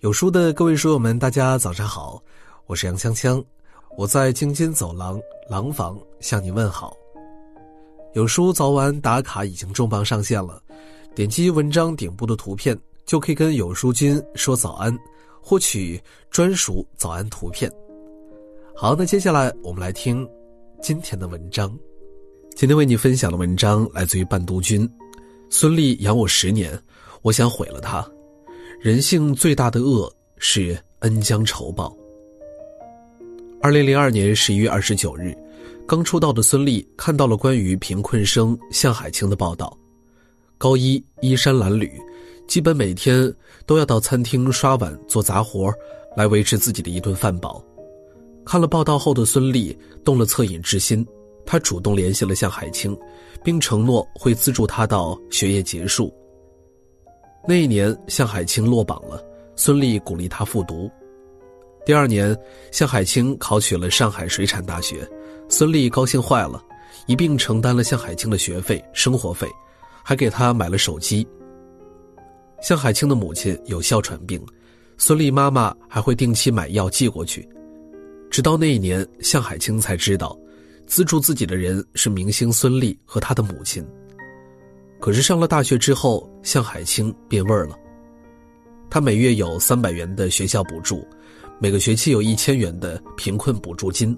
有书的各位书友们，大家早上好，我是杨锵锵，我在京津走廊廊坊向你问好。有书早晚打卡已经重磅上线了，点击文章顶部的图片就可以跟有书君说早安，获取专属早安图片。好，那接下来我们来听今天的文章。今天为你分享的文章来自于伴读君，孙俪养我十年，我想毁了他。人性最大的恶是恩将仇报。二零零二年十一月二十九日，刚出道的孙俪看到了关于贫困生向海清的报道。高一衣衫褴褛，基本每天都要到餐厅刷碗做杂活，来维持自己的一顿饭饱。看了报道后的孙俪动了恻隐之心，她主动联系了向海清，并承诺会资助他到学业结束。那一年，向海清落榜了，孙俪鼓励他复读。第二年，向海清考取了上海水产大学，孙俪高兴坏了，一并承担了向海清的学费、生活费，还给他买了手机。向海清的母亲有哮喘病，孙俪妈妈还会定期买药寄过去。直到那一年，向海清才知道，资助自己的人是明星孙俪和他的母亲。可是上了大学之后，向海清变味儿了。他每月有三百元的学校补助，每个学期有一千元的贫困补助金，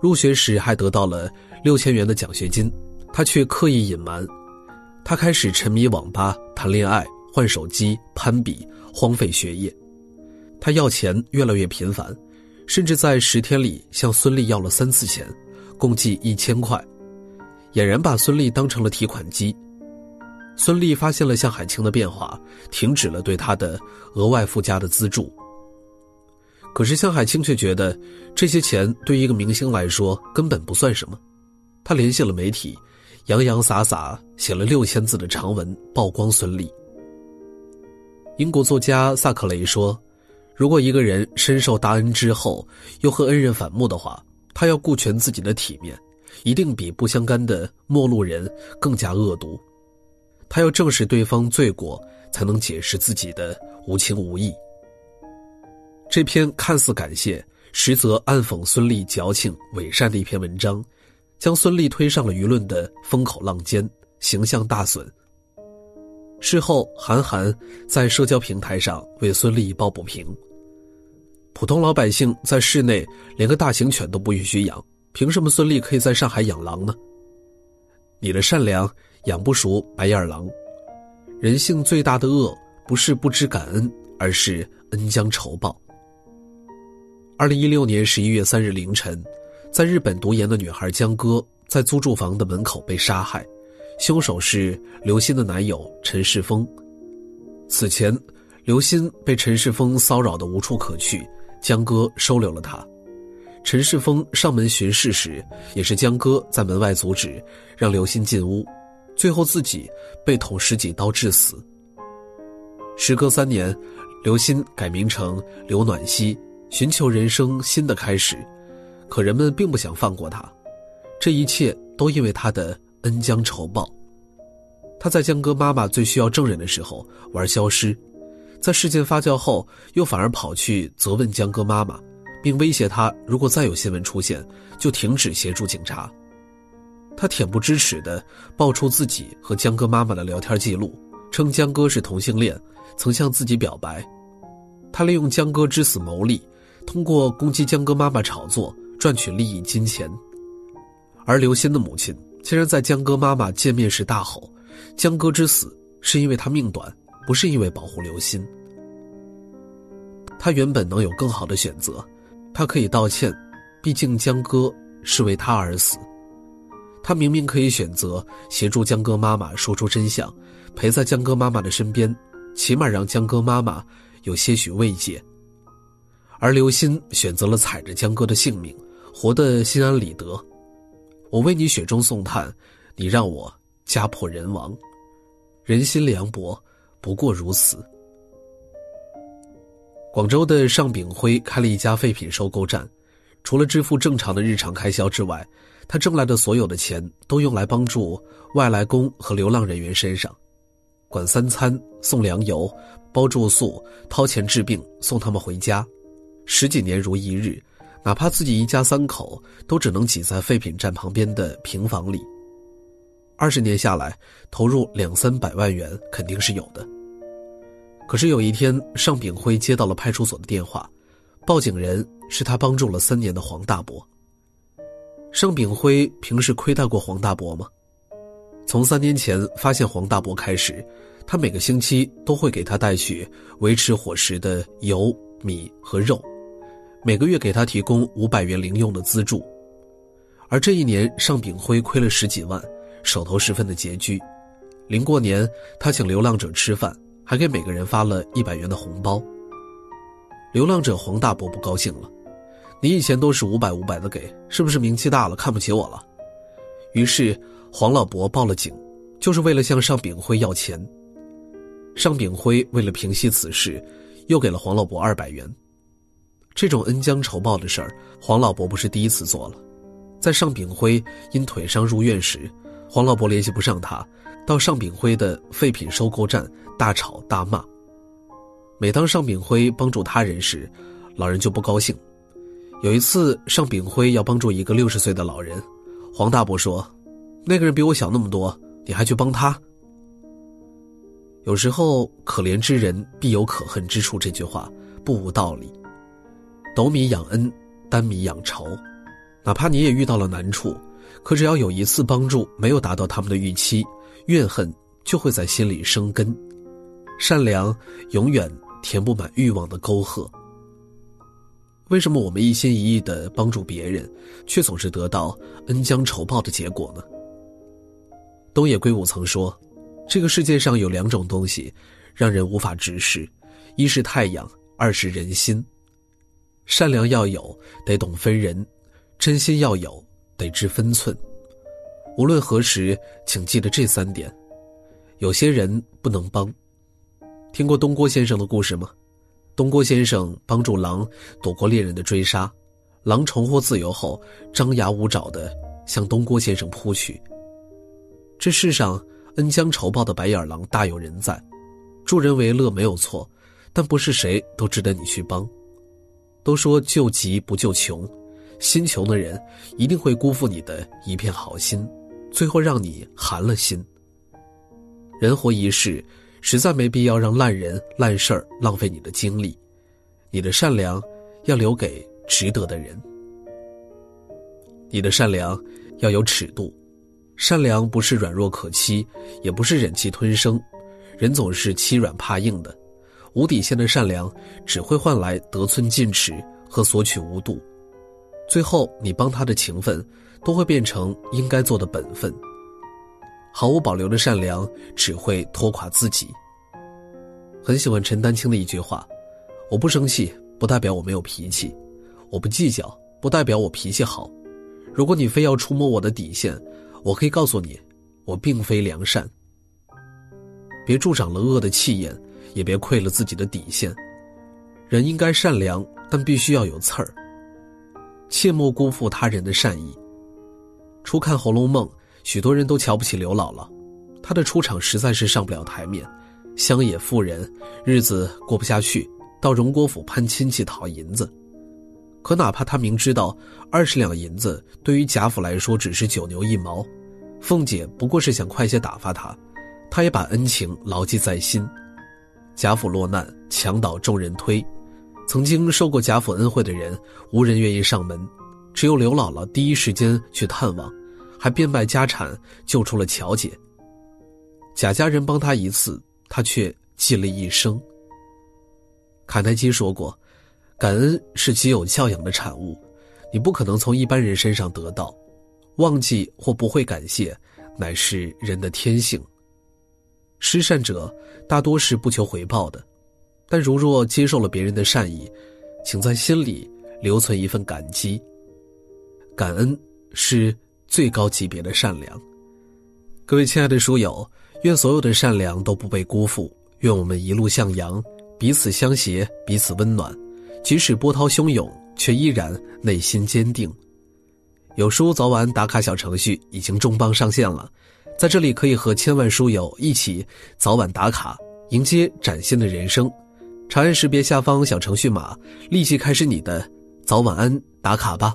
入学时还得到了六千元的奖学金，他却刻意隐瞒。他开始沉迷网吧、谈恋爱、换手机、攀比，荒废学业。他要钱越来越频繁，甚至在十天里向孙俪要了三次钱，共计一千块，俨然把孙俪当成了提款机。孙俪发现了向海清的变化，停止了对他的额外附加的资助。可是向海清却觉得这些钱对一个明星来说根本不算什么。他联系了媒体，洋洋洒洒写了六千字的长文曝光孙俪。英国作家萨克雷说：“如果一个人深受大恩之后又和恩人反目的话，他要顾全自己的体面，一定比不相干的陌路人更加恶毒。”他要正视对方罪过，才能解释自己的无情无义。这篇看似感谢，实则暗讽孙俪矫情伪善的一篇文章，将孙俪推上了舆论的风口浪尖，形象大损。事后，韩寒在社交平台上为孙俪抱不平：普通老百姓在室内连个大型犬都不允许养，凭什么孙俪可以在上海养狼呢？你的善良。养不熟白眼狼，人性最大的恶不是不知感恩，而是恩将仇报。二零一六年十一月三日凌晨，在日本读研的女孩江歌在租住房的门口被杀害，凶手是刘鑫的男友陈世峰。此前，刘鑫被陈世峰骚扰的无处可去，江歌收留了他。陈世峰上门巡视时，也是江歌在门外阻止，让刘鑫进屋。最后自己被捅十几刀致死。时隔三年，刘鑫改名成刘暖曦，寻求人生新的开始，可人们并不想放过他，这一切都因为他的恩将仇报。他在江歌妈妈最需要证人的时候玩消失，在事件发酵后，又反而跑去责问江歌妈妈，并威胁他如果再有新闻出现，就停止协助警察。他恬不知耻地爆出自己和江歌妈妈的聊天记录，称江歌是同性恋，曾向自己表白。他利用江歌之死牟利，通过攻击江歌妈妈炒作赚取利益金钱。而刘鑫的母亲竟然在江歌妈妈见面时大吼：“江歌之死是因为他命短，不是因为保护刘鑫。”他原本能有更好的选择，他可以道歉，毕竟江歌是为他而死。他明明可以选择协助江歌妈妈说出真相，陪在江歌妈妈的身边，起码让江歌妈妈有些许慰藉。而刘鑫选择了踩着江歌的性命，活得心安理得。我为你雪中送炭，你让我家破人亡，人心凉薄，不过如此。广州的尚炳辉开了一家废品收购站，除了支付正常的日常开销之外。他挣来的所有的钱都用来帮助外来工和流浪人员身上。管三餐、送粮油、包住宿、掏钱治病、送他们回家，十几年如一日，哪怕自己一家三口都只能挤在废品站旁边的平房里。二十年下来，投入两三百万元肯定是有的。可是有一天，尚炳辉接到了派出所的电话，报警人是他帮助了三年的黄大伯。尚炳辉平时亏待过黄大伯吗？从三年前发现黄大伯开始，他每个星期都会给他带去维持伙食的油、米和肉，每个月给他提供五百元零用的资助。而这一年，尚炳辉亏了十几万，手头十分的拮据。临过年，他请流浪者吃饭。还给每个人发了一百元的红包。流浪者黄大伯不高兴了：“你以前都是五百五百的给，是不是名气大了看不起我了？”于是黄老伯报了警，就是为了向尚炳辉要钱。尚炳辉为了平息此事，又给了黄老伯二百元。这种恩将仇报的事儿，黄老伯不是第一次做了。在尚炳辉因腿伤入院时，黄老伯联系不上他。到尚炳辉的废品收购站大吵大骂。每当尚炳辉帮助他人时，老人就不高兴。有一次，尚炳辉要帮助一个六十岁的老人，黄大伯说：“那个人比我小那么多，你还去帮他？”有时候，“可怜之人必有可恨之处”这句话不无道理。斗米养恩，担米养仇。哪怕你也遇到了难处，可只要有一次帮助没有达到他们的预期。怨恨就会在心里生根，善良永远填不满欲望的沟壑。为什么我们一心一意的帮助别人，却总是得到恩将仇报的结果呢？东野圭吾曾说：“这个世界上有两种东西，让人无法直视，一是太阳，二是人心。善良要有，得懂分人；真心要有，得知分寸。”无论何时，请记得这三点：有些人不能帮。听过东郭先生的故事吗？东郭先生帮助狼躲过猎人的追杀，狼重获自由后，张牙舞爪的向东郭先生扑去。这世上恩将仇报的白眼狼大有人在，助人为乐没有错，但不是谁都值得你去帮。都说救急不救穷，心穷的人一定会辜负你的一片好心。最后让你寒了心。人活一世，实在没必要让烂人烂事儿浪费你的精力。你的善良要留给值得的人。你的善良要有尺度，善良不是软弱可欺，也不是忍气吞声。人总是欺软怕硬的，无底线的善良只会换来得寸进尺和索取无度。最后，你帮他的情分。都会变成应该做的本分。毫无保留的善良只会拖垮自己。很喜欢陈丹青的一句话：“我不生气，不代表我没有脾气；我不计较，不代表我脾气好。如果你非要触摸我的底线，我可以告诉你，我并非良善。别助长了恶的气焰，也别亏了自己的底线。人应该善良，但必须要有刺儿。切莫辜负他人的善意。”初看《红楼梦》，许多人都瞧不起刘姥姥，她的出场实在是上不了台面。乡野妇人，日子过不下去，到荣国府攀亲戚讨银子。可哪怕她明知道二十两银子对于贾府来说只是九牛一毛，凤姐不过是想快些打发她，她也把恩情牢记在心。贾府落难，墙倒众人推，曾经受过贾府恩惠的人，无人愿意上门。只有刘姥姥第一时间去探望，还变卖家产救出了乔姐。贾家人帮他一次，他却记了一生。卡耐基说过：“感恩是极有教养的产物，你不可能从一般人身上得到。忘记或不会感谢，乃是人的天性。施善者大多是不求回报的，但如若接受了别人的善意，请在心里留存一份感激。”感恩是最高级别的善良。各位亲爱的书友，愿所有的善良都不被辜负，愿我们一路向阳，彼此相携，彼此温暖。即使波涛汹涌，却依然内心坚定。有书早晚打卡小程序已经重磅上线了，在这里可以和千万书友一起早晚打卡，迎接崭新的人生。长按识别下方小程序码，立即开始你的早晚安打卡吧。